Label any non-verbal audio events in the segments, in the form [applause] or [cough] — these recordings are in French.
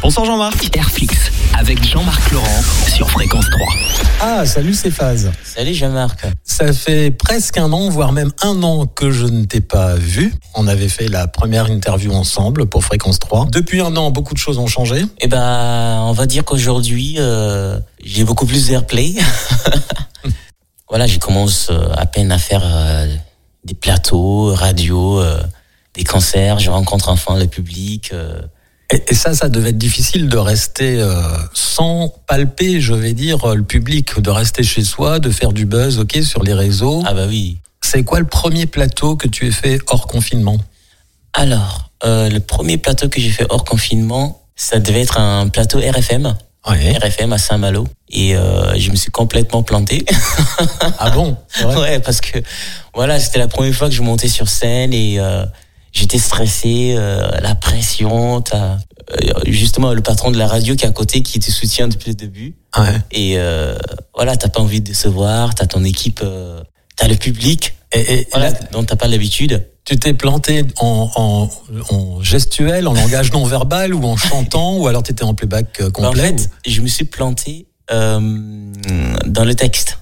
Bonsoir Jean-Marc. Airflix avec Jean-Marc Laurent sur Fréquence 3. Ah, salut c'est Phase. Salut Jean-Marc. Ça fait presque un an, voire même un an que je ne t'ai pas vu. On avait fait la première interview ensemble pour Fréquence 3. Depuis un an, beaucoup de choses ont changé. Eh ben, on va dire qu'aujourd'hui, euh, j'ai beaucoup plus d'airplay. [laughs] voilà, je commence euh, à peine à faire euh, des plateaux, radio, euh, des concerts. Je rencontre enfin le public. Et, et ça, ça devait être difficile de rester euh, sans palper, je vais dire, le public, de rester chez soi, de faire du buzz, ok, sur les réseaux. Ah bah oui. C'est quoi le premier plateau que tu as fait hors confinement? Alors, euh, le premier plateau que j'ai fait hors confinement, ça devait être un plateau RFM. Ouais. RFM à Saint-Malo. Et euh, je me suis complètement planté. Ah bon? [laughs] Ouais, parce que voilà, c'était la première fois que je montais sur scène et euh, j'étais stressé, euh, la pression, t'as euh, justement le patron de la radio qui est à côté qui te soutient depuis le début. Ouais. Et euh, voilà, t'as pas envie de décevoir, t'as ton équipe, euh, t'as le public, Et, et voilà, là, dont t'as pas l'habitude. tu t'es planté en, en, en gestuel, en langage non verbal ou en chantant, ou alors tu étais en playback euh, Bah, en complet fait, je me suis planté euh, dans le texte.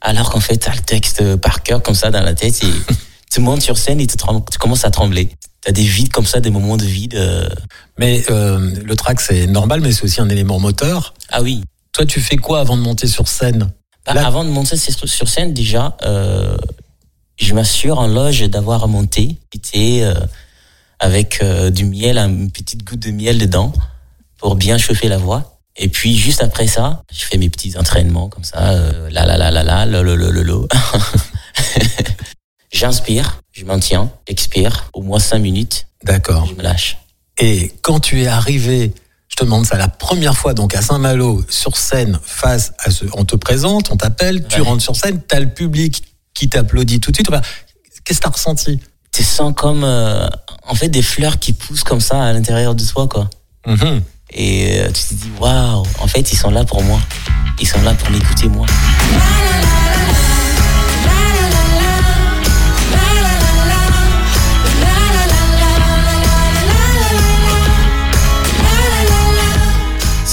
Alors qu'en fait, t'as le texte par cœur comme ça dans la tête et [laughs] tu montes sur scène et tu, tu commences à trembler. T'as des vides comme ça, des moments de vide. euh. Mais euh, le track, c'est normal, mais c'est aussi un élément moteur. Ah oui. Toi, tu fais quoi avant de monter sur scène? Bah, Là- Avant de monter sur scène, déjà, euh, je m'assure en loge d'avoir monté, été euh, avec euh, du miel, une petite goutte de miel dedans pour bien chauffer la voix. Et puis juste après ça, je fais mes petits entraînements comme ça, euh, la la la la la, le le le le. [laughs] J'inspire, je maintiens, j'expire, au moins cinq minutes, D'accord. je me lâche. Et quand tu es arrivé, je te demande ça la première fois, donc à Saint-Malo, sur scène, face à ce. On te présente, on t'appelle, tu rentres sur scène, tu as le public qui t'applaudit tout de suite. Enfin, Qu'est-ce que tu as ressenti? Tu sens comme, euh, en fait, des fleurs qui poussent comme ça à l'intérieur de toi, quoi. Mhm. Et euh, tu te dis, waouh, en fait, ils sont là pour moi. Ils sont là pour m'écouter, moi.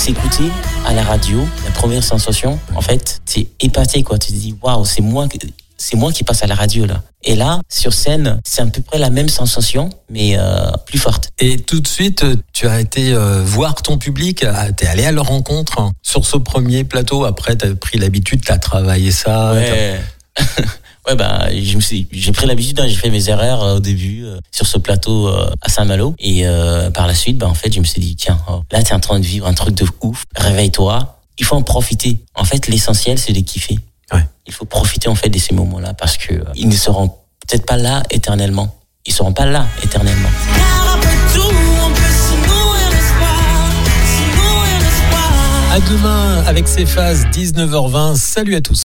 S'écouter à la radio, la première sensation, en fait, c'est épaté, quoi. Tu te dis, waouh, c'est moi, c'est moi qui passe à la radio, là. Et là, sur scène, c'est à peu près la même sensation, mais euh, plus forte. Et tout de suite, euh, tu as été euh, voir ton public, tu es allé à leur rencontre hein, sur ce premier plateau. Après, tu as pris l'habitude, tu as travaillé ça. Ouais. [laughs] ouais, bah, je me suis, j'ai pris l'habitude, hein, j'ai fait mes erreurs euh, au début euh, sur ce plateau euh, à Saint-Malo. Et euh, par la suite, bah, en fait, je me suis dit, tiens, oh, là, t'es en train de vivre un truc de ouf. Réveille-toi. Il faut en profiter. En fait, l'essentiel, c'est de kiffer. Ouais. Il faut profiter, en fait, de ces moments-là parce que euh, ils ne seront peut-être pas là éternellement. Ils seront pas là éternellement. À demain avec ces phases 19h20. Salut à tous.